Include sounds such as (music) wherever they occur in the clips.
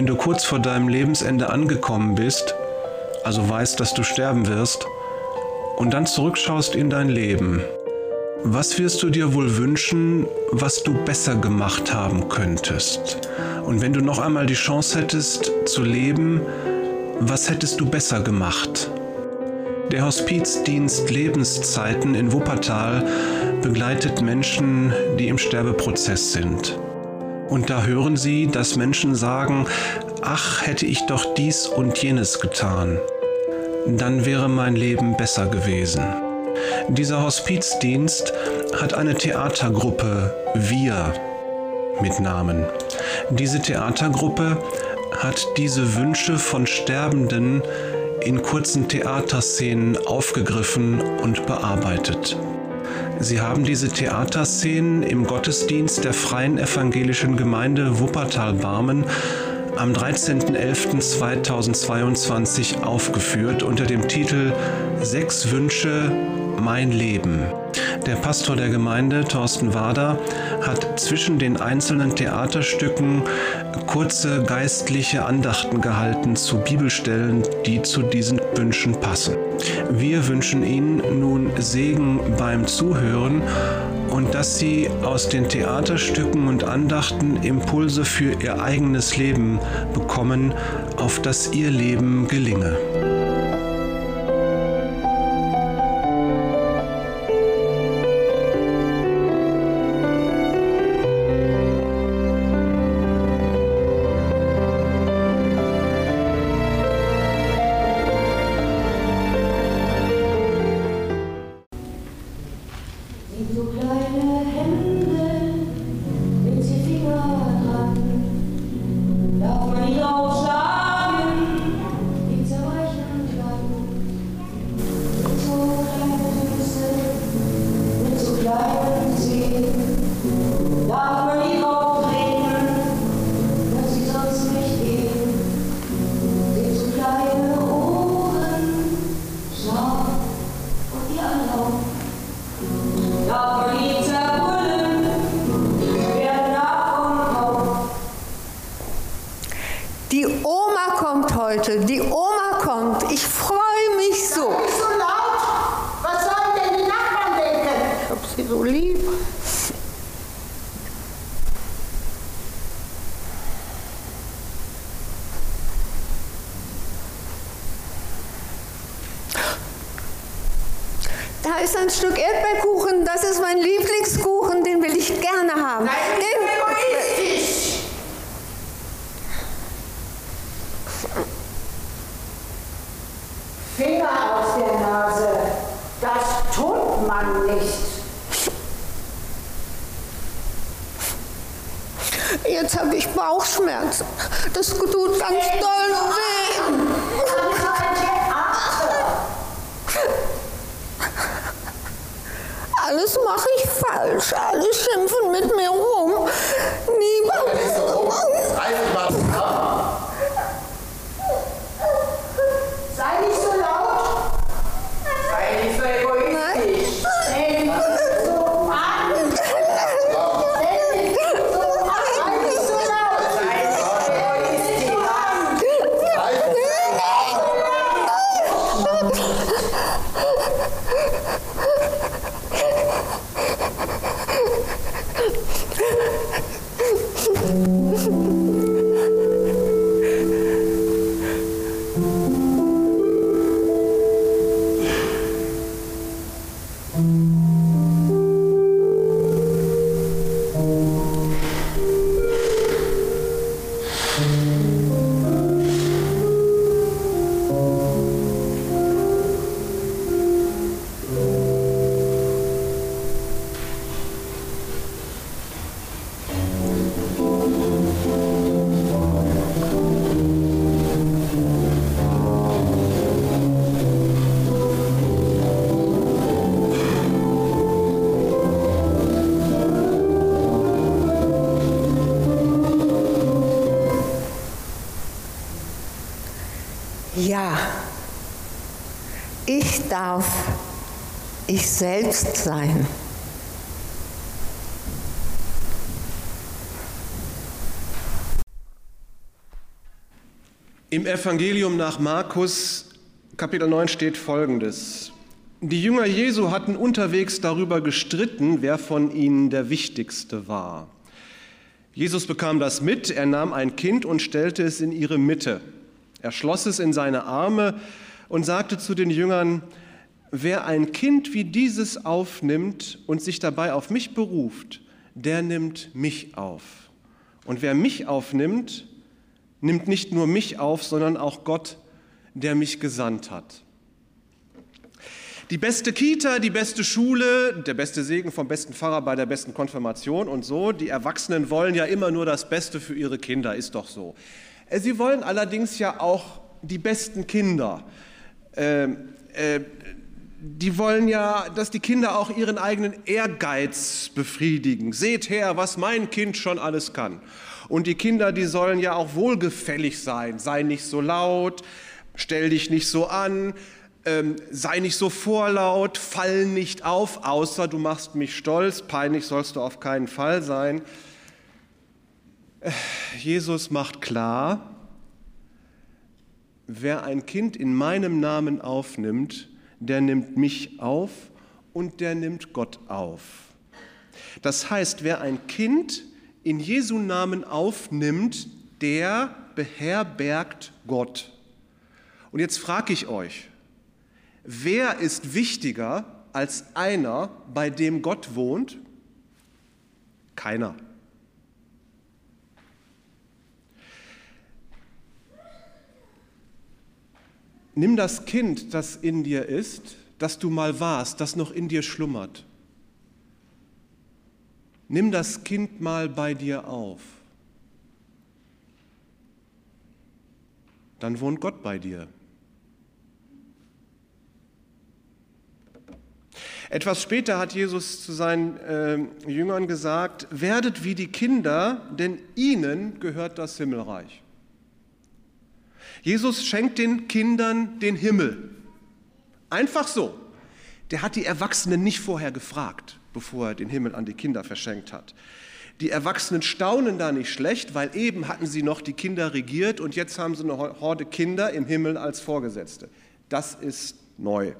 wenn du kurz vor deinem Lebensende angekommen bist, also weißt, dass du sterben wirst, und dann zurückschaust in dein Leben, was wirst du dir wohl wünschen, was du besser gemacht haben könntest? Und wenn du noch einmal die Chance hättest zu leben, was hättest du besser gemacht? Der Hospizdienst Lebenszeiten in Wuppertal begleitet Menschen, die im Sterbeprozess sind. Und da hören sie, dass Menschen sagen, ach, hätte ich doch dies und jenes getan, dann wäre mein Leben besser gewesen. Dieser Hospizdienst hat eine Theatergruppe Wir mit Namen. Diese Theatergruppe hat diese Wünsche von Sterbenden in kurzen Theaterszenen aufgegriffen und bearbeitet. Sie haben diese Theaterszenen im Gottesdienst der Freien Evangelischen Gemeinde Wuppertal-Barmen am 13.11.2022 aufgeführt unter dem Titel Sechs Wünsche, mein Leben. Der Pastor der Gemeinde, Thorsten Wader, hat zwischen den einzelnen Theaterstücken kurze geistliche Andachten gehalten zu Bibelstellen, die zu diesen Wünschen passen. Wir wünschen Ihnen nun Segen beim Zuhören und dass Sie aus den Theaterstücken und Andachten Impulse für Ihr eigenes Leben bekommen, auf das Ihr Leben gelinge. Ja, ich darf ich selbst sein. Im Evangelium nach Markus Kapitel 9 steht Folgendes. Die Jünger Jesu hatten unterwegs darüber gestritten, wer von ihnen der Wichtigste war. Jesus bekam das mit, er nahm ein Kind und stellte es in ihre Mitte. Er schloss es in seine Arme und sagte zu den Jüngern, wer ein Kind wie dieses aufnimmt und sich dabei auf mich beruft, der nimmt mich auf. Und wer mich aufnimmt, nimmt nicht nur mich auf, sondern auch Gott, der mich gesandt hat. Die beste Kita, die beste Schule, der beste Segen vom besten Pfarrer bei der besten Konfirmation und so. Die Erwachsenen wollen ja immer nur das Beste für ihre Kinder, ist doch so. Äh, sie wollen allerdings ja auch die besten Kinder. Ähm, äh, die wollen ja, dass die Kinder auch ihren eigenen Ehrgeiz befriedigen. Seht her, was mein Kind schon alles kann. Und die Kinder, die sollen ja auch wohlgefällig sein. Sei nicht so laut, stell dich nicht so an, ähm, sei nicht so vorlaut, fall nicht auf, außer du machst mich stolz. Peinlich sollst du auf keinen Fall sein. Jesus macht klar, wer ein Kind in meinem Namen aufnimmt, der nimmt mich auf und der nimmt Gott auf. Das heißt, wer ein Kind in Jesu Namen aufnimmt, der beherbergt Gott. Und jetzt frage ich euch, wer ist wichtiger als einer, bei dem Gott wohnt? Keiner. Nimm das Kind, das in dir ist, das du mal warst, das noch in dir schlummert. Nimm das Kind mal bei dir auf. Dann wohnt Gott bei dir. Etwas später hat Jesus zu seinen äh, Jüngern gesagt, werdet wie die Kinder, denn ihnen gehört das Himmelreich. Jesus schenkt den Kindern den Himmel. Einfach so. Der hat die Erwachsenen nicht vorher gefragt bevor er den Himmel an die Kinder verschenkt hat. Die Erwachsenen staunen da nicht schlecht, weil eben hatten sie noch die Kinder regiert und jetzt haben sie eine Horde Kinder im Himmel als Vorgesetzte. Das ist neu.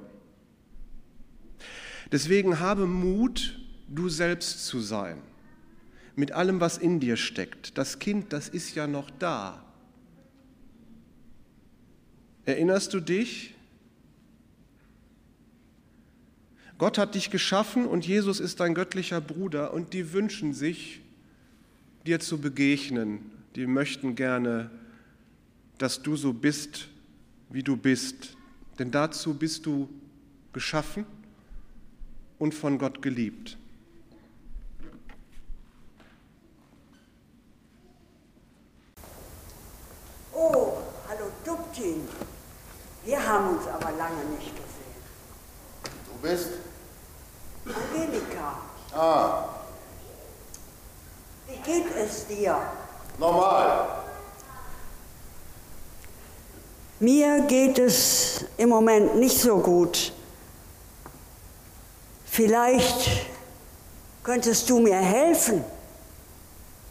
Deswegen habe Mut, du selbst zu sein, mit allem, was in dir steckt. Das Kind, das ist ja noch da. Erinnerst du dich, Gott hat dich geschaffen und Jesus ist dein göttlicher Bruder und die wünschen sich, dir zu begegnen. Die möchten gerne, dass du so bist, wie du bist. Denn dazu bist du geschaffen und von Gott geliebt. Oh, hallo Dubtin. Wir haben uns aber lange nicht gesehen. Du bist? Angelika. Ah. Wie geht es dir? Normal. Mir geht es im Moment nicht so gut. Vielleicht könntest du mir helfen.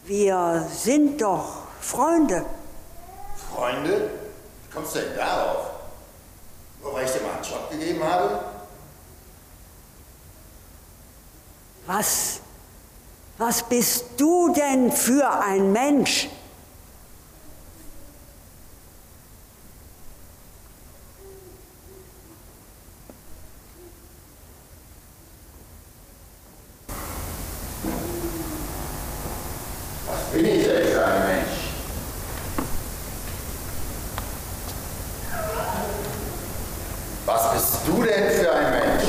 Wir sind doch Freunde. Freunde? Wie kommst du denn darauf? Nur weil ich dir mal einen Job gegeben habe? Was, was bist du denn für ein Mensch? Was bin ich denn für ein Mensch? Was bist du denn für ein Mensch?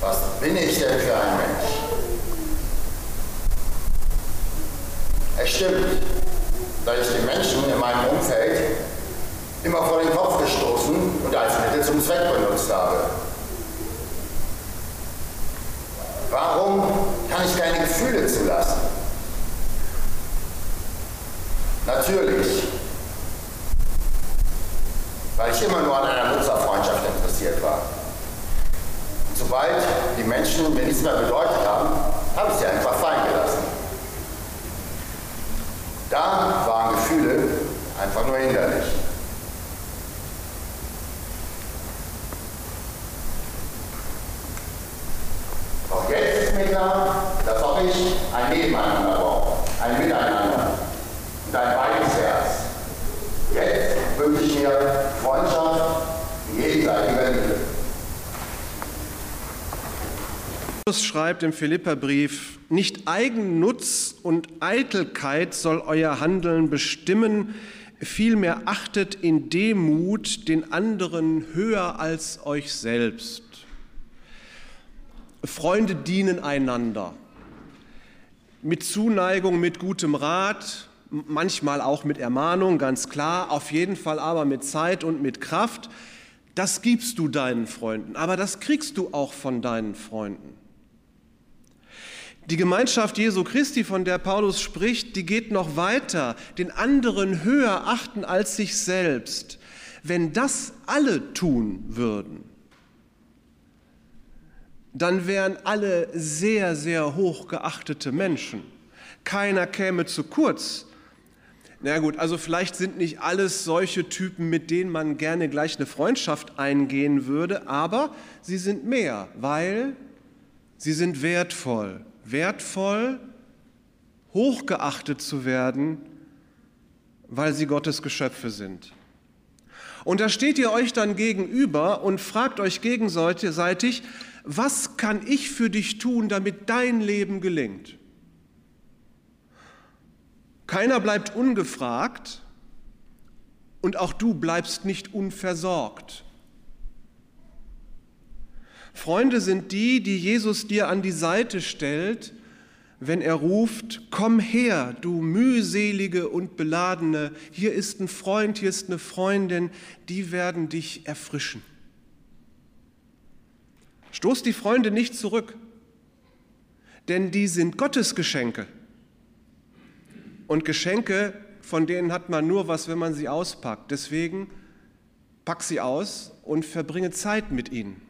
Was bin ich denn für ein Mensch? Es stimmt, dass ich den Menschen in meinem Umfeld immer vor den Kopf gestoßen und als Mittel zum Zweck benutzt habe. Warum kann ich keine Gefühle zulassen? Natürlich, weil ich immer nur an einer Nutzerfreundschaft interessiert war. Und sobald die Menschen mir nichts mehr bedeutet haben, habe ich sie einfach fallen gelassen. Da waren Gefühle, ein Nebeneinander braucht, ein Miteinander und ein weites Herz. Jetzt wünsche ich mir Freundschaft und gegenseitiger Liebe. Paulus schreibt im Philipperbrief, nicht Eigennutz und Eitelkeit soll euer Handeln bestimmen, vielmehr achtet in Demut den anderen höher als euch selbst. Freunde dienen einander. Mit Zuneigung, mit gutem Rat, manchmal auch mit Ermahnung, ganz klar, auf jeden Fall aber mit Zeit und mit Kraft. Das gibst du deinen Freunden, aber das kriegst du auch von deinen Freunden. Die Gemeinschaft Jesu Christi, von der Paulus spricht, die geht noch weiter, den anderen höher achten als sich selbst. Wenn das alle tun würden, dann wären alle sehr, sehr hochgeachtete Menschen. Keiner käme zu kurz. Na gut, also vielleicht sind nicht alles solche Typen, mit denen man gerne gleich eine Freundschaft eingehen würde, aber sie sind mehr, weil sie sind wertvoll wertvoll, hochgeachtet zu werden, weil sie Gottes Geschöpfe sind. Und da steht ihr euch dann gegenüber und fragt euch gegenseitig, was kann ich für dich tun, damit dein Leben gelingt? Keiner bleibt ungefragt und auch du bleibst nicht unversorgt. Freunde sind die, die Jesus dir an die Seite stellt, wenn er ruft, komm her, du mühselige und beladene, hier ist ein Freund, hier ist eine Freundin, die werden dich erfrischen. Stoß die Freunde nicht zurück, denn die sind Gottes Geschenke. Und Geschenke, von denen hat man nur was, wenn man sie auspackt. Deswegen pack sie aus und verbringe Zeit mit ihnen.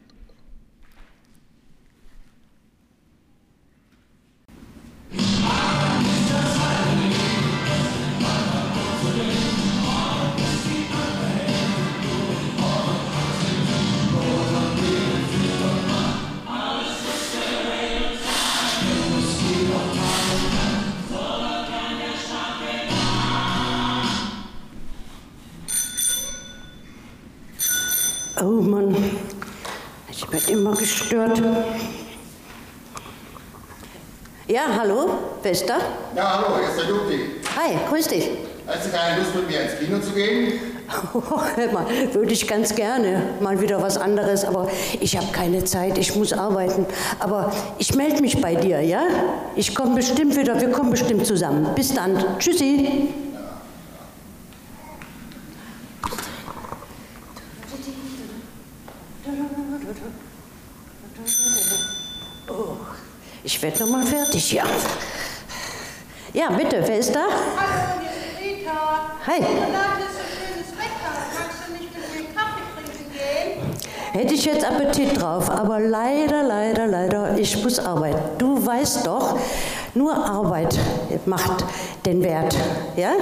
Werde immer gestört. Ja, hallo, wer ist da? Ja, hallo, hier ist der Dupti. Hi, grüß dich. Hast du keine Lust, mit mir ins Kino zu gehen? Oh, (laughs) hör mal, würde ich ganz gerne mal wieder was anderes, aber ich habe keine Zeit, ich muss arbeiten. Aber ich melde mich bei dir, ja? Ich komme bestimmt wieder, wir kommen bestimmt zusammen. Bis dann. Tschüssi. Oh, ich werde noch mal fertig, ja. Ja, bitte, wer ist da? Hallo, hier ist Rita. Hi. Hätte ich jetzt Appetit drauf, aber leider, leider, leider, ich muss arbeiten. Du weißt doch, nur Arbeit macht den Wert. Ja?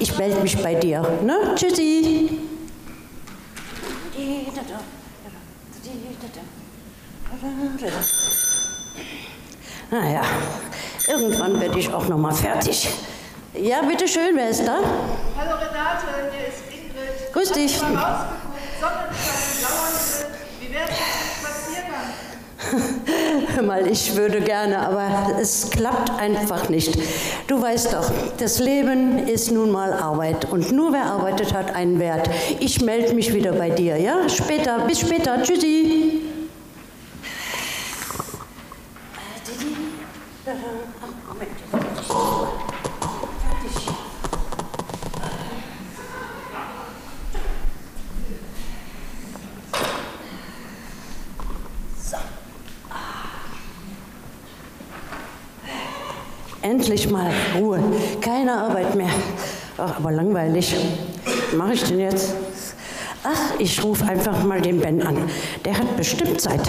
Ich melde mich bei dir. Ne? Tschüssi. Naja, irgendwann werde ich auch noch mal fertig. Ja, bitteschön, wer ist da? Hallo Renate, hier ist Ingrid. Grüß dich. Du mal rausgeguckt? Wie wäre es mit Spaziergang? (laughs) Hör mal, ich würde gerne, aber es klappt einfach nicht. Du weißt doch, das Leben ist nun mal Arbeit und nur wer arbeitet, hat einen Wert. Ich melde mich wieder bei dir, ja? Später, bis später. Tschüssi. Endlich mal Ruhe, keine Arbeit mehr. Ach, aber langweilig. Was mache ich denn jetzt? Ach, ich rufe einfach mal den Ben an. Der hat bestimmt Zeit.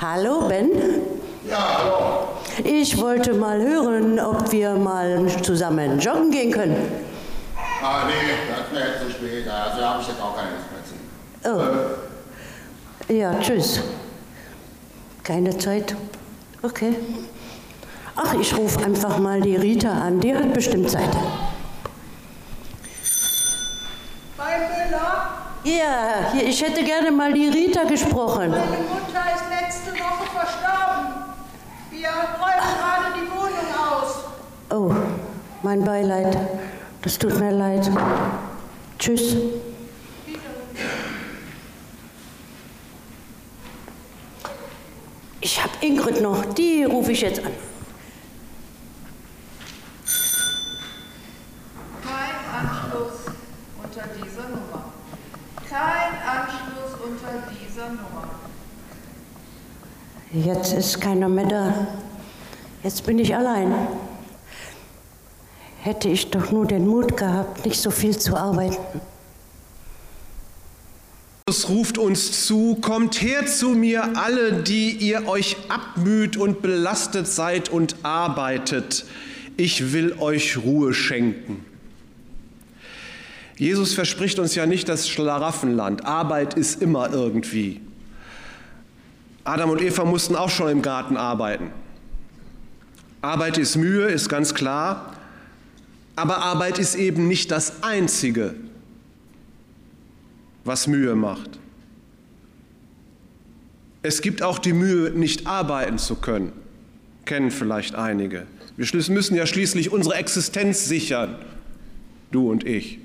Hallo Ben, Ja, hallo. ich wollte mal hören, ob wir mal zusammen joggen gehen können. Ah, nee, das ist mir jetzt zu spät. Also habe ich jetzt auch keine Lust mehr zu. Oh. Ja, tschüss. Keine Zeit? Okay. Ach, ich rufe einfach mal die Rita an. Die hat bestimmt Zeit. Bei Müller, Ja, hier, ich hätte gerne mal die Rita gesprochen. meine Mutter ist letzte Woche verstorben. Wir räumen gerade die Wohnung aus. Oh, mein Beileid. Das tut mir leid. Tschüss. Ich habe Ingrid noch. Die rufe ich jetzt an. Kein Anschluss unter dieser Nummer. Kein Anschluss unter dieser Nummer. Jetzt ist keiner mehr da. Jetzt bin ich allein. Hätte ich doch nur den Mut gehabt, nicht so viel zu arbeiten. Jesus ruft uns zu, kommt her zu mir alle, die ihr euch abmüht und belastet seid und arbeitet. Ich will euch Ruhe schenken. Jesus verspricht uns ja nicht das Schlaraffenland. Arbeit ist immer irgendwie. Adam und Eva mussten auch schon im Garten arbeiten. Arbeit ist Mühe, ist ganz klar. Aber Arbeit ist eben nicht das Einzige, was Mühe macht. Es gibt auch die Mühe, nicht arbeiten zu können. Kennen vielleicht einige. Wir müssen ja schließlich unsere Existenz sichern, du und ich.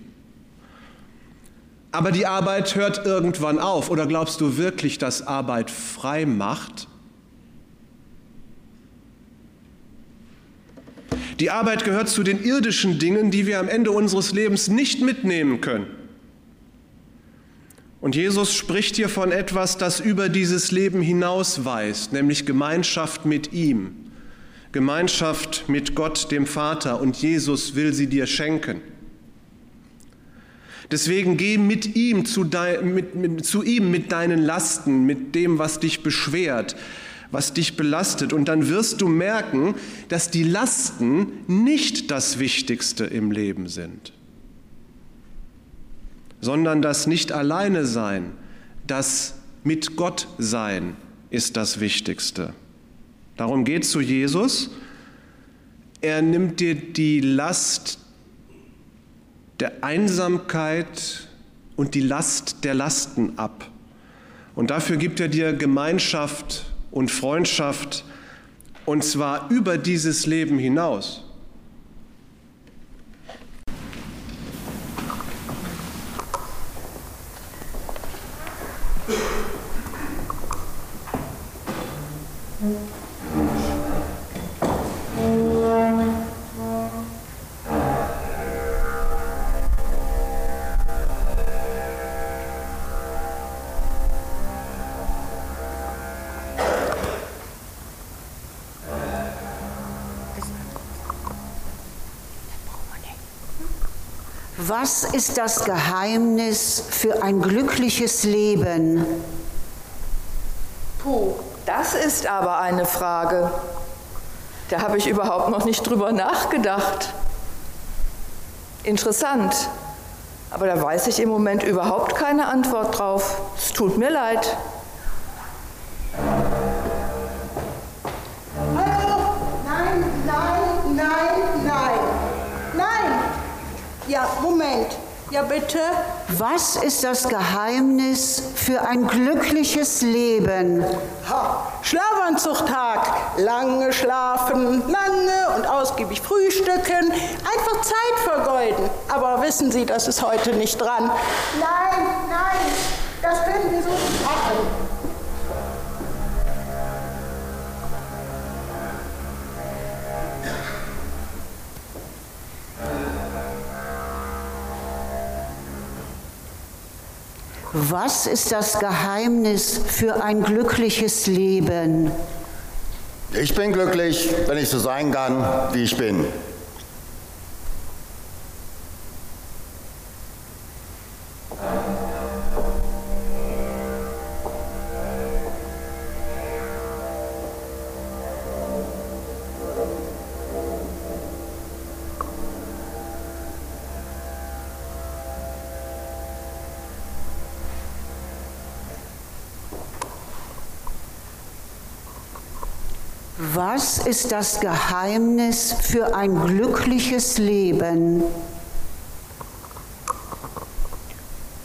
Aber die Arbeit hört irgendwann auf. Oder glaubst du wirklich, dass Arbeit frei macht? Die Arbeit gehört zu den irdischen Dingen, die wir am Ende unseres Lebens nicht mitnehmen können. Und Jesus spricht hier von etwas, das über dieses Leben hinausweist, nämlich Gemeinschaft mit ihm, Gemeinschaft mit Gott, dem Vater. Und Jesus will sie dir schenken. Deswegen geh mit ihm zu, mit, mit, zu ihm mit deinen Lasten, mit dem, was dich beschwert, was dich belastet. Und dann wirst du merken, dass die Lasten nicht das Wichtigste im Leben sind, sondern das nicht alleine sein, das mit Gott sein ist das Wichtigste. Darum geht zu Jesus. Er nimmt dir die Last der Einsamkeit und die Last der Lasten ab. Und dafür gibt er dir Gemeinschaft und Freundschaft, und zwar über dieses Leben hinaus. Was ist das Geheimnis für ein glückliches Leben? Das ist aber eine Frage. Da habe ich überhaupt noch nicht drüber nachgedacht. Interessant. Aber da weiß ich im Moment überhaupt keine Antwort drauf. Es tut mir leid. Hallo? Nein, nein, nein, nein. Nein. Ja, Moment. Ja, bitte. Was ist das Geheimnis für ein glückliches Leben? Ha, Schlafanzugtag. Lange schlafen, lange und ausgiebig frühstücken. Einfach Zeit vergeuden. Aber wissen Sie, das ist heute nicht dran. Nein, nein. Das können wir so nicht machen. Was ist das Geheimnis für ein glückliches Leben? Ich bin glücklich, wenn ich so sein kann, wie ich bin. Was ist das Geheimnis für ein glückliches Leben?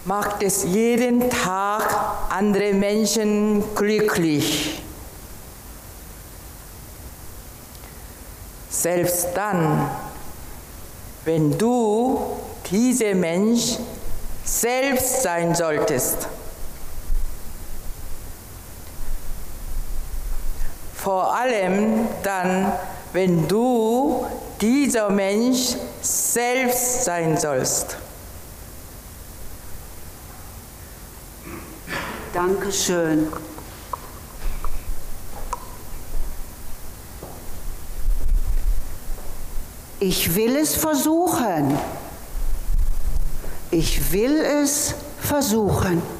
Macht es jeden Tag andere Menschen glücklich. Selbst dann, wenn du dieser Mensch selbst sein solltest. Vor allem dann, wenn du dieser Mensch selbst sein sollst. Dankeschön. Ich will es versuchen. Ich will es versuchen.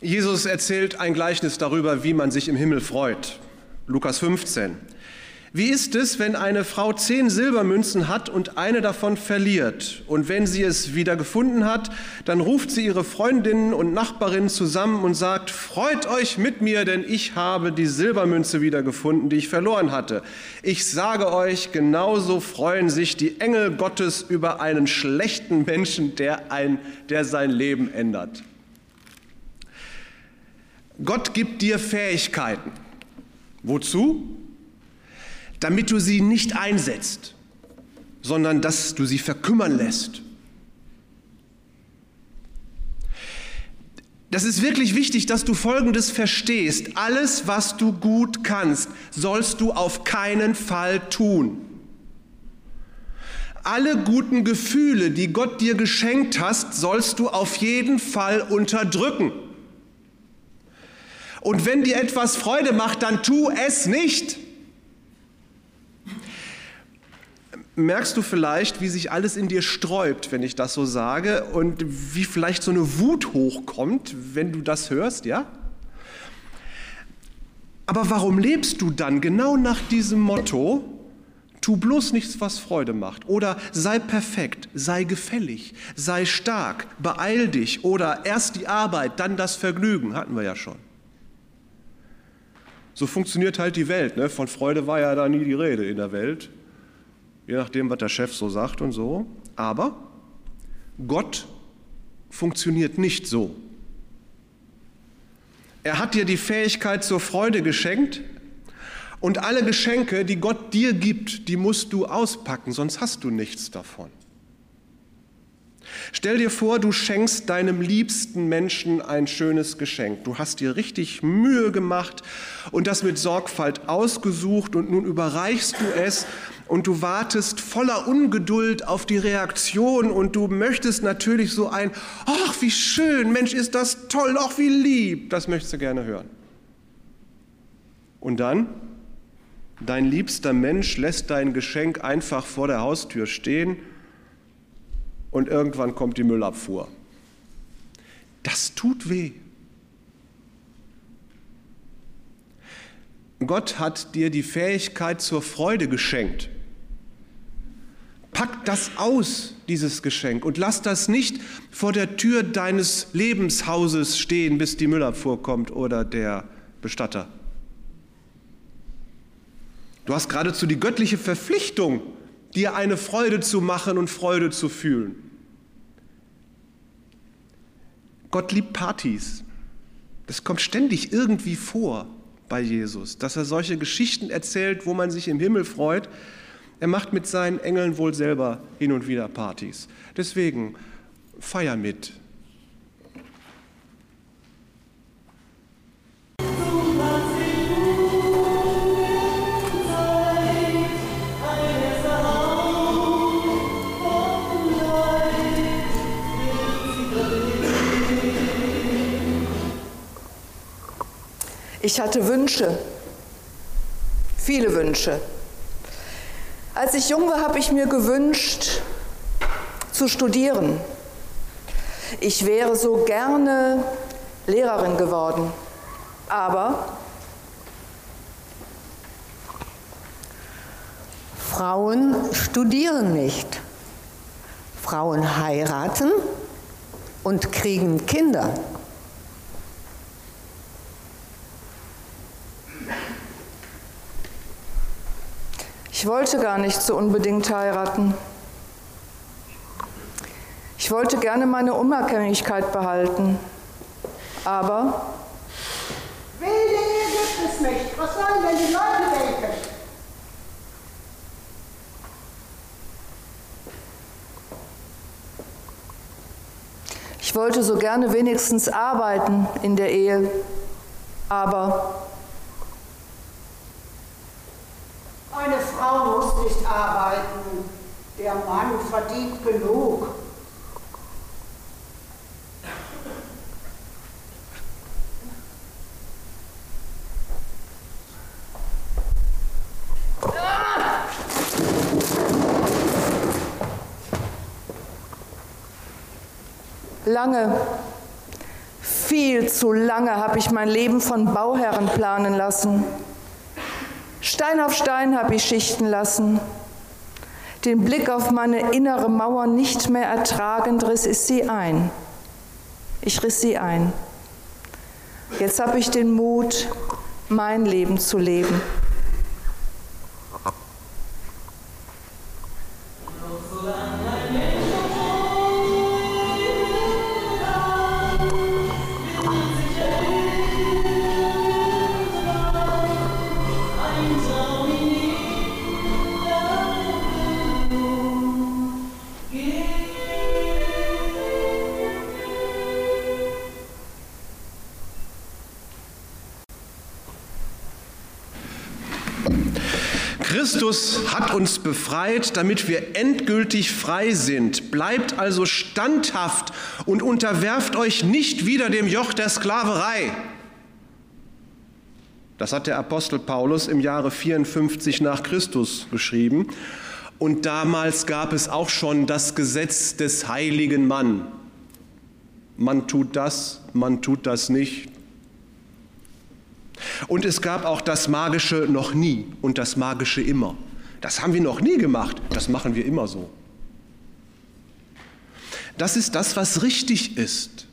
Jesus erzählt ein Gleichnis darüber, wie man sich im Himmel freut. Lukas 15. Wie ist es, wenn eine Frau zehn Silbermünzen hat und eine davon verliert? Und wenn sie es wieder gefunden hat, dann ruft sie ihre Freundinnen und Nachbarinnen zusammen und sagt, freut euch mit mir, denn ich habe die Silbermünze wieder gefunden, die ich verloren hatte. Ich sage euch, genauso freuen sich die Engel Gottes über einen schlechten Menschen, der, ein, der sein Leben ändert. Gott gibt dir Fähigkeiten. Wozu? damit du sie nicht einsetzt, sondern dass du sie verkümmern lässt. Das ist wirklich wichtig, dass du Folgendes verstehst. Alles, was du gut kannst, sollst du auf keinen Fall tun. Alle guten Gefühle, die Gott dir geschenkt hast, sollst du auf jeden Fall unterdrücken. Und wenn dir etwas Freude macht, dann tu es nicht. merkst du vielleicht, wie sich alles in dir sträubt, wenn ich das so sage, und wie vielleicht so eine Wut hochkommt, wenn du das hörst, ja? Aber warum lebst du dann genau nach diesem Motto, tu bloß nichts, was Freude macht, oder sei perfekt, sei gefällig, sei stark, beeil dich, oder erst die Arbeit, dann das Vergnügen, hatten wir ja schon. So funktioniert halt die Welt. Ne? Von Freude war ja da nie die Rede in der Welt je nachdem, was der Chef so sagt und so. Aber Gott funktioniert nicht so. Er hat dir die Fähigkeit zur Freude geschenkt und alle Geschenke, die Gott dir gibt, die musst du auspacken, sonst hast du nichts davon. Stell dir vor, du schenkst deinem liebsten Menschen ein schönes Geschenk. Du hast dir richtig Mühe gemacht und das mit Sorgfalt ausgesucht und nun überreichst du es und du wartest voller Ungeduld auf die Reaktion und du möchtest natürlich so ein, ach wie schön, Mensch, ist das toll, ach wie lieb, das möchtest du gerne hören. Und dann, dein liebster Mensch lässt dein Geschenk einfach vor der Haustür stehen und irgendwann kommt die Müllabfuhr. Das tut weh. Gott hat dir die Fähigkeit zur Freude geschenkt. Pack das aus, dieses Geschenk, und lass das nicht vor der Tür deines Lebenshauses stehen, bis die Müllabfuhr kommt oder der Bestatter. Du hast geradezu die göttliche Verpflichtung, dir eine Freude zu machen und Freude zu fühlen. Gott liebt Partys. Das kommt ständig irgendwie vor bei Jesus, dass er solche Geschichten erzählt, wo man sich im Himmel freut er macht mit seinen Engeln wohl selber hin und wieder Partys. Deswegen feier mit. Ich hatte Wünsche, viele Wünsche. Als ich jung war, habe ich mir gewünscht, zu studieren. Ich wäre so gerne Lehrerin geworden. Aber Frauen studieren nicht. Frauen heiraten und kriegen Kinder. Ich wollte gar nicht so unbedingt heiraten. Ich wollte gerne meine Unabhängigkeit behalten. Aber Wilde gibt es nicht. Was sollen denn die Leute denken? ich wollte so gerne wenigstens arbeiten in der Ehe. Aber Eine Frau muss nicht arbeiten. Der Mann verdient genug. lange, viel zu lange habe ich mein Leben von Bauherren planen lassen. Stein auf Stein habe ich schichten lassen. Den Blick auf meine innere Mauer nicht mehr ertragend riss ich sie ein. Ich riss sie ein. Jetzt habe ich den Mut, mein Leben zu leben. Christus hat uns befreit, damit wir endgültig frei sind. Bleibt also standhaft und unterwerft euch nicht wieder dem Joch der Sklaverei. Das hat der Apostel Paulus im Jahre 54 nach Christus geschrieben. Und damals gab es auch schon das Gesetz des heiligen Mann. Man tut das, man tut das nicht. Und es gab auch das Magische noch nie und das Magische immer. Das haben wir noch nie gemacht, das machen wir immer so. Das ist das, was richtig ist,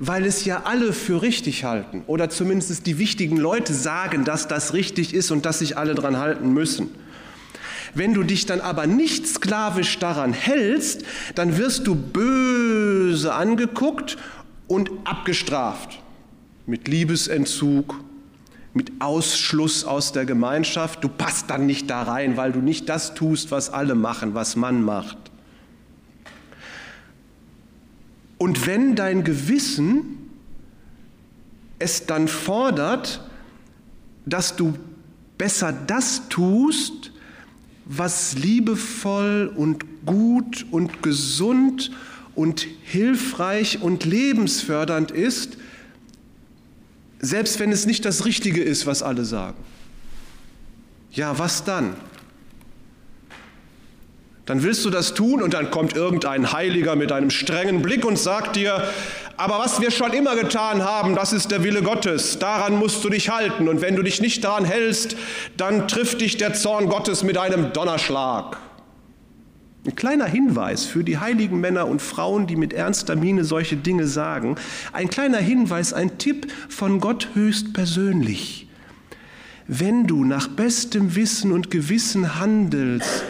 weil es ja alle für richtig halten oder zumindest die wichtigen Leute sagen, dass das richtig ist und dass sich alle daran halten müssen. Wenn du dich dann aber nicht sklavisch daran hältst, dann wirst du böse angeguckt und abgestraft mit Liebesentzug, mit Ausschluss aus der Gemeinschaft. Du passt dann nicht da rein, weil du nicht das tust, was alle machen, was man macht. Und wenn dein Gewissen es dann fordert, dass du besser das tust, was liebevoll und gut und gesund und hilfreich und lebensfördernd ist, selbst wenn es nicht das Richtige ist, was alle sagen. Ja, was dann? Dann willst du das tun und dann kommt irgendein Heiliger mit einem strengen Blick und sagt dir, aber was wir schon immer getan haben, das ist der Wille Gottes, daran musst du dich halten und wenn du dich nicht daran hältst, dann trifft dich der Zorn Gottes mit einem Donnerschlag. Ein kleiner Hinweis für die heiligen Männer und Frauen, die mit ernster Miene solche Dinge sagen. Ein kleiner Hinweis, ein Tipp von Gott höchst persönlich. Wenn du nach bestem Wissen und Gewissen handelst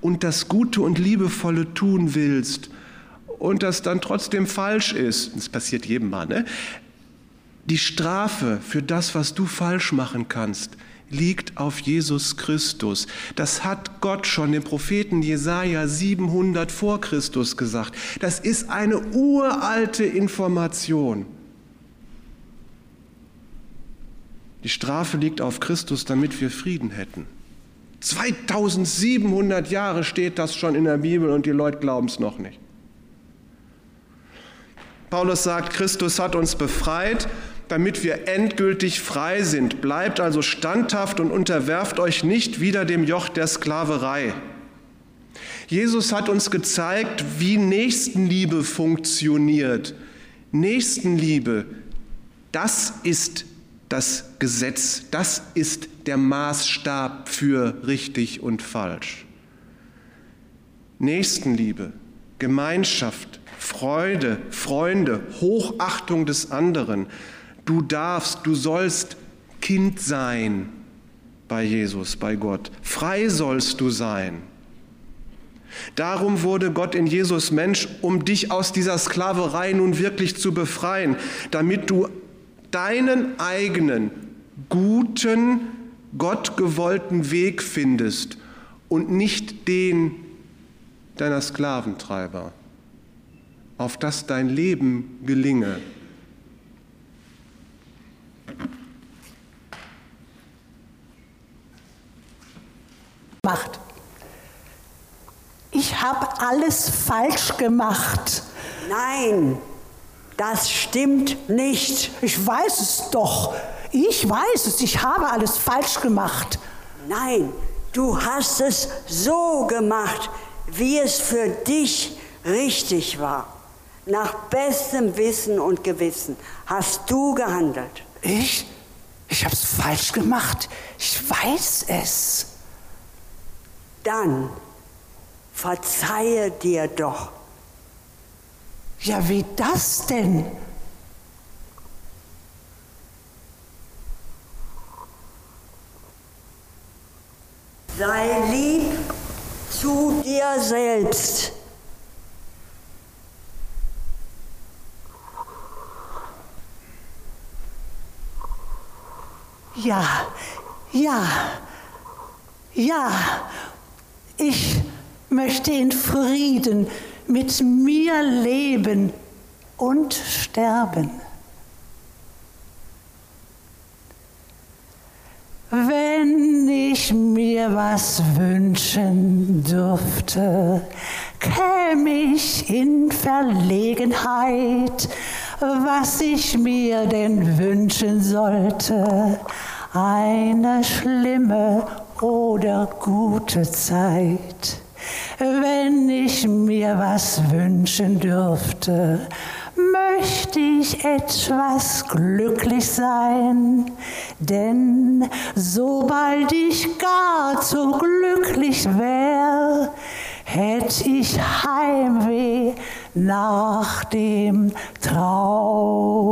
und das Gute und Liebevolle tun willst und das dann trotzdem falsch ist, das passiert jedem Mal, ne? die Strafe für das, was du falsch machen kannst, liegt auf Jesus Christus. Das hat Gott schon dem Propheten Jesaja 700 vor Christus gesagt. Das ist eine uralte Information. Die Strafe liegt auf Christus, damit wir Frieden hätten. 2700 Jahre steht das schon in der Bibel und die Leute glauben es noch nicht. Paulus sagt, Christus hat uns befreit damit wir endgültig frei sind. Bleibt also standhaft und unterwerft euch nicht wieder dem Joch der Sklaverei. Jesus hat uns gezeigt, wie Nächstenliebe funktioniert. Nächstenliebe, das ist das Gesetz, das ist der Maßstab für richtig und falsch. Nächstenliebe, Gemeinschaft, Freude, Freunde, Hochachtung des anderen, Du darfst, du sollst Kind sein. bei Jesus, bei Gott. Frei sollst du sein. Darum wurde Gott in Jesus Mensch, um dich aus dieser Sklaverei nun wirklich zu befreien, damit du deinen eigenen, guten, gottgewollten Weg findest und nicht den deiner Sklaventreiber, auf das dein Leben gelinge. Macht. Ich habe alles falsch gemacht. Nein, das stimmt nicht. Ich weiß es doch. Ich weiß es. Ich habe alles falsch gemacht. Nein, du hast es so gemacht, wie es für dich richtig war. Nach bestem Wissen und Gewissen hast du gehandelt. Ich? Ich habe es falsch gemacht. Ich weiß es. Dann verzeihe dir doch. Ja, wie das denn? Sei lieb zu dir selbst. Ja, ja, ja, ich möchte in Frieden mit mir leben und sterben. Wenn ich mir was wünschen dürfte, käme ich in Verlegenheit, was ich mir denn wünschen sollte. Eine schlimme oder gute Zeit. Wenn ich mir was wünschen dürfte, möchte ich etwas glücklich sein, denn sobald ich gar zu glücklich wär, hätt ich Heimweh nach dem traurig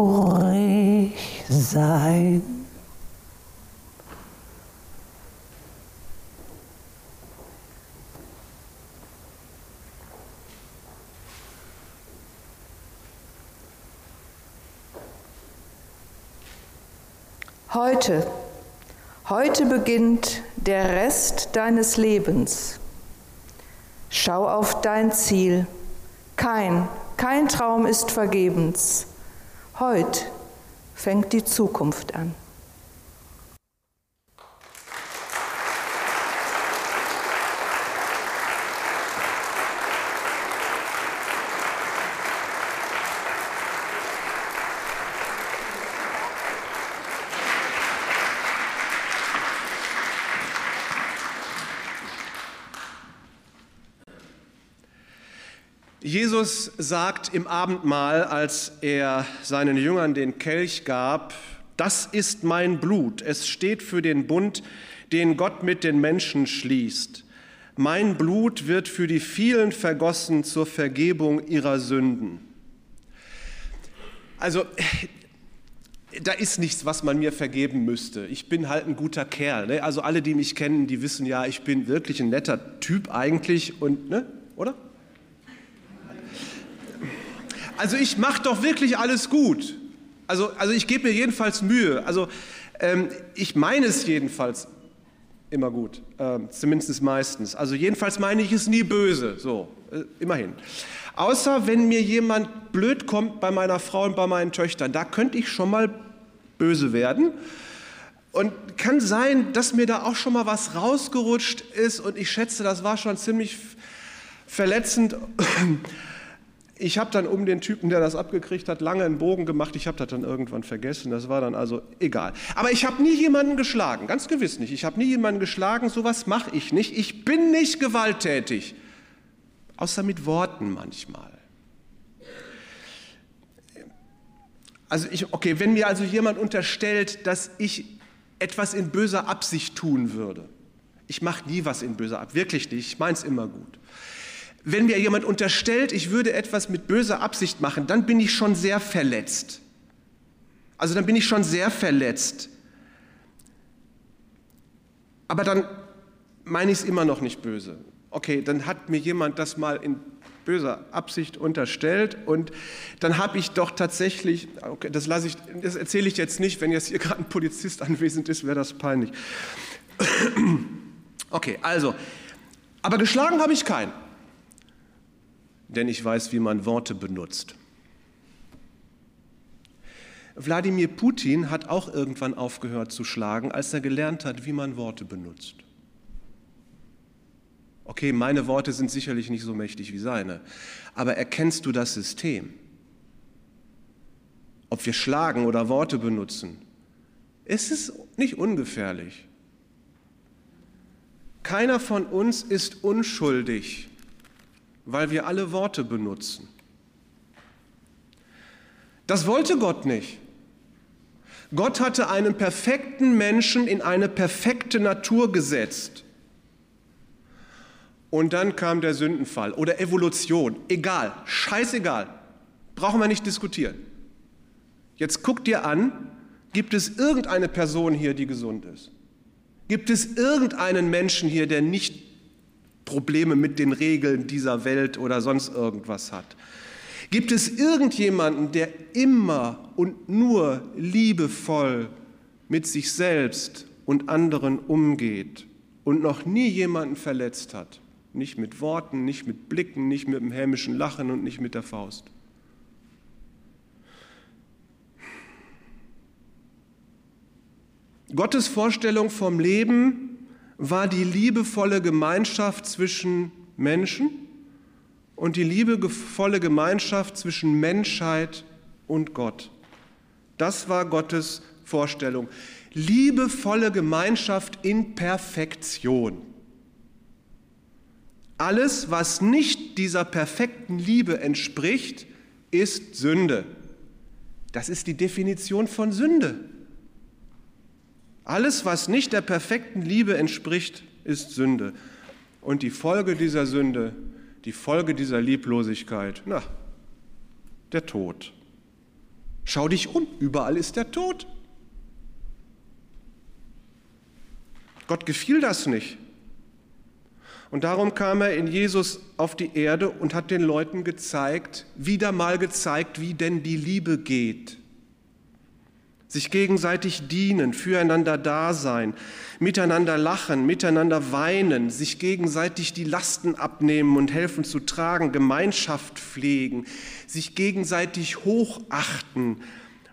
Heute, heute beginnt der Rest deines Lebens. Schau auf dein Ziel. Kein, kein Traum ist vergebens. Heute fängt die Zukunft an. Jesus sagt im Abendmahl, als er seinen Jüngern den Kelch gab, das ist mein Blut, es steht für den Bund, den Gott mit den Menschen schließt. Mein Blut wird für die vielen vergossen zur Vergebung ihrer Sünden. Also, da ist nichts, was man mir vergeben müsste. Ich bin halt ein guter Kerl. Ne? Also alle, die mich kennen, die wissen ja, ich bin wirklich ein netter Typ eigentlich und, ne? oder? Also ich mache doch wirklich alles gut. Also, also ich gebe mir jedenfalls Mühe. Also ähm, ich meine es jedenfalls immer gut, äh, zumindest meistens. Also jedenfalls meine ich es nie böse, so, äh, immerhin. Außer wenn mir jemand blöd kommt bei meiner Frau und bei meinen Töchtern, da könnte ich schon mal böse werden. Und kann sein, dass mir da auch schon mal was rausgerutscht ist und ich schätze, das war schon ziemlich verletzend. Ich habe dann um den Typen, der das abgekriegt hat, lange einen Bogen gemacht. Ich habe das dann irgendwann vergessen. Das war dann also egal. Aber ich habe nie jemanden geschlagen, ganz gewiss nicht. Ich habe nie jemanden geschlagen. Sowas mache ich nicht. Ich bin nicht gewalttätig, außer mit Worten manchmal. Also ich, okay, wenn mir also jemand unterstellt, dass ich etwas in böser Absicht tun würde, ich mache nie was in böser Absicht, wirklich nicht. Ich meine es immer gut. Wenn mir jemand unterstellt, ich würde etwas mit böser Absicht machen, dann bin ich schon sehr verletzt. Also dann bin ich schon sehr verletzt. Aber dann meine ich es immer noch nicht böse. Okay, dann hat mir jemand das mal in böser Absicht unterstellt und dann habe ich doch tatsächlich, okay, das lasse ich, das erzähle ich jetzt nicht, wenn jetzt hier gerade ein Polizist anwesend ist, wäre das peinlich. (clears throat) Okay, also, aber geschlagen habe ich keinen, denn ich weiß, wie man Worte benutzt. Wladimir Putin hat auch irgendwann aufgehört zu schlagen, als er gelernt hat, wie man Worte benutzt. Okay, meine Worte sind sicherlich nicht so mächtig wie seine, aber erkennst du das System? Ob wir schlagen oder Worte benutzen, es ist nicht ungefährlich. Keiner von uns ist unschuldig, weil wir alle Worte benutzen. Das wollte Gott nicht. Gott hatte einen perfekten Menschen in eine perfekte Natur gesetzt. Und dann kam der Sündenfall oder Evolution. Egal, scheißegal. Brauchen wir nicht diskutieren. Jetzt guck dir an, gibt es irgendeine Person hier, die gesund ist? Gibt es irgendeinen Menschen hier, der nicht Probleme mit den Regeln dieser Welt oder sonst irgendwas hat? Gibt es irgendjemanden, der immer und nur liebevoll mit sich selbst und anderen umgeht und noch nie jemanden verletzt hat? Nicht mit Worten, nicht mit Blicken, nicht mit dem hämischen Lachen und nicht mit der Faust. Gottes Vorstellung vom Leben war die liebevolle Gemeinschaft zwischen Menschen und die liebevolle Gemeinschaft zwischen Menschheit und Gott. Das war Gottes Vorstellung. Liebevolle Gemeinschaft in Perfektion. Alles, was nicht dieser perfekten Liebe entspricht, ist Sünde. Das ist die Definition von Sünde. Alles, was nicht der perfekten Liebe entspricht, ist Sünde. Und die Folge dieser Sünde, die Folge dieser Lieblosigkeit, na, der Tod. Schau dich um, überall ist der Tod. Gott gefiel das nicht. Und darum kam er in Jesus auf die Erde und hat den Leuten gezeigt, wieder mal gezeigt, wie denn die Liebe geht sich gegenseitig dienen, füreinander da sein, miteinander lachen, miteinander weinen, sich gegenseitig die Lasten abnehmen und helfen zu tragen, Gemeinschaft pflegen, sich gegenseitig hochachten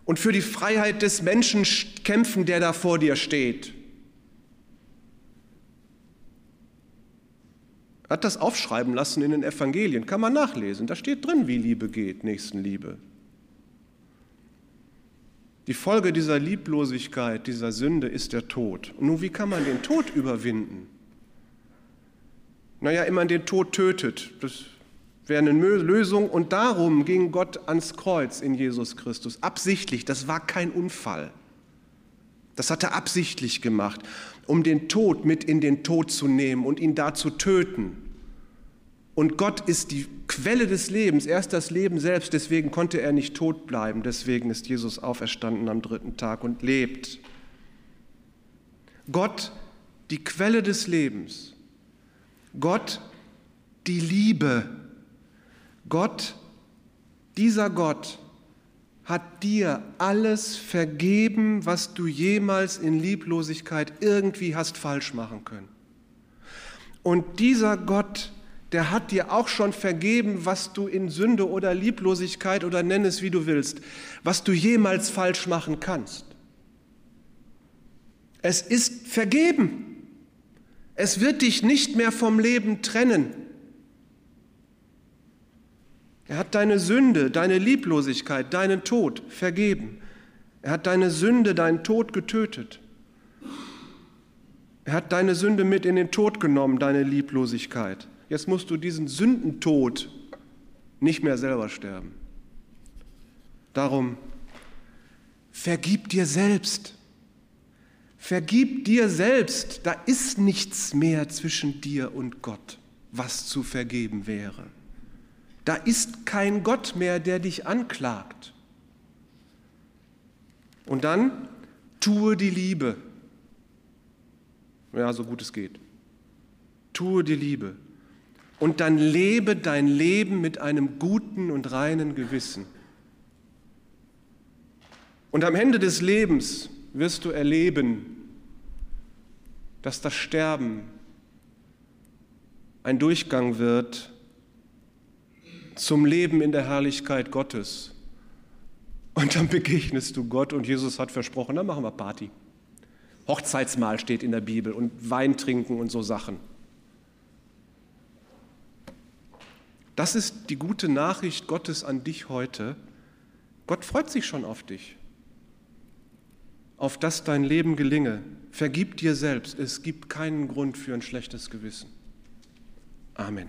und für die Freiheit des Menschen kämpfen, der da vor dir steht. Hat das aufschreiben lassen in den Evangelien, kann man nachlesen. Da steht drin, wie Liebe geht, Nächstenliebe. Die Folge dieser Lieblosigkeit, dieser Sünde ist der Tod. Und nun, wie kann man den Tod überwinden? Naja, immer den Tod tötet. Das wäre eine Lösung. Und darum ging Gott ans Kreuz in Jesus Christus. Absichtlich, das war kein Unfall. Das hat er absichtlich gemacht, um den Tod mit in den Tod zu nehmen und ihn da zu töten. Und Gott ist die Quelle des Lebens, er ist das Leben selbst, deswegen konnte er nicht tot bleiben, deswegen ist Jesus auferstanden am dritten Tag und lebt. Gott, die Quelle des Lebens. Gott, die Liebe. Gott, dieser Gott hat dir alles vergeben, was du jemals in Lieblosigkeit irgendwie hast falsch machen können. Und dieser Gott, der hat dir auch schon vergeben, was du in Sünde oder Lieblosigkeit oder nenn es wie du willst, was du jemals falsch machen kannst. Es ist vergeben. Es wird dich nicht mehr vom Leben trennen. Er hat deine Sünde, deine Lieblosigkeit, deinen Tod vergeben. Er hat deine Sünde, deinen Tod getötet. Er hat deine Sünde mit in den Tod genommen, deine Lieblosigkeit. Jetzt musst du diesen Sündentod nicht mehr selber sterben. Darum, vergib dir selbst. Vergib dir selbst. Da ist nichts mehr zwischen dir und Gott, was zu vergeben wäre. Da ist kein Gott mehr, der dich anklagt. Und dann tue die Liebe. Ja, so gut es geht. Tue die Liebe. Und dann lebe dein Leben mit einem guten und reinen Gewissen. Und am Ende des Lebens wirst du erleben, dass das Sterben ein Durchgang wird zum Leben in der Herrlichkeit Gottes. Und dann begegnest du Gott und Jesus hat versprochen, dann machen wir Party. Hochzeitsmahl steht in der Bibel und Wein trinken und so Sachen. Das ist die gute Nachricht Gottes an dich heute. Gott freut sich schon auf dich, auf dass dein Leben gelinge. Vergib dir selbst, es gibt keinen Grund für ein schlechtes Gewissen. Amen.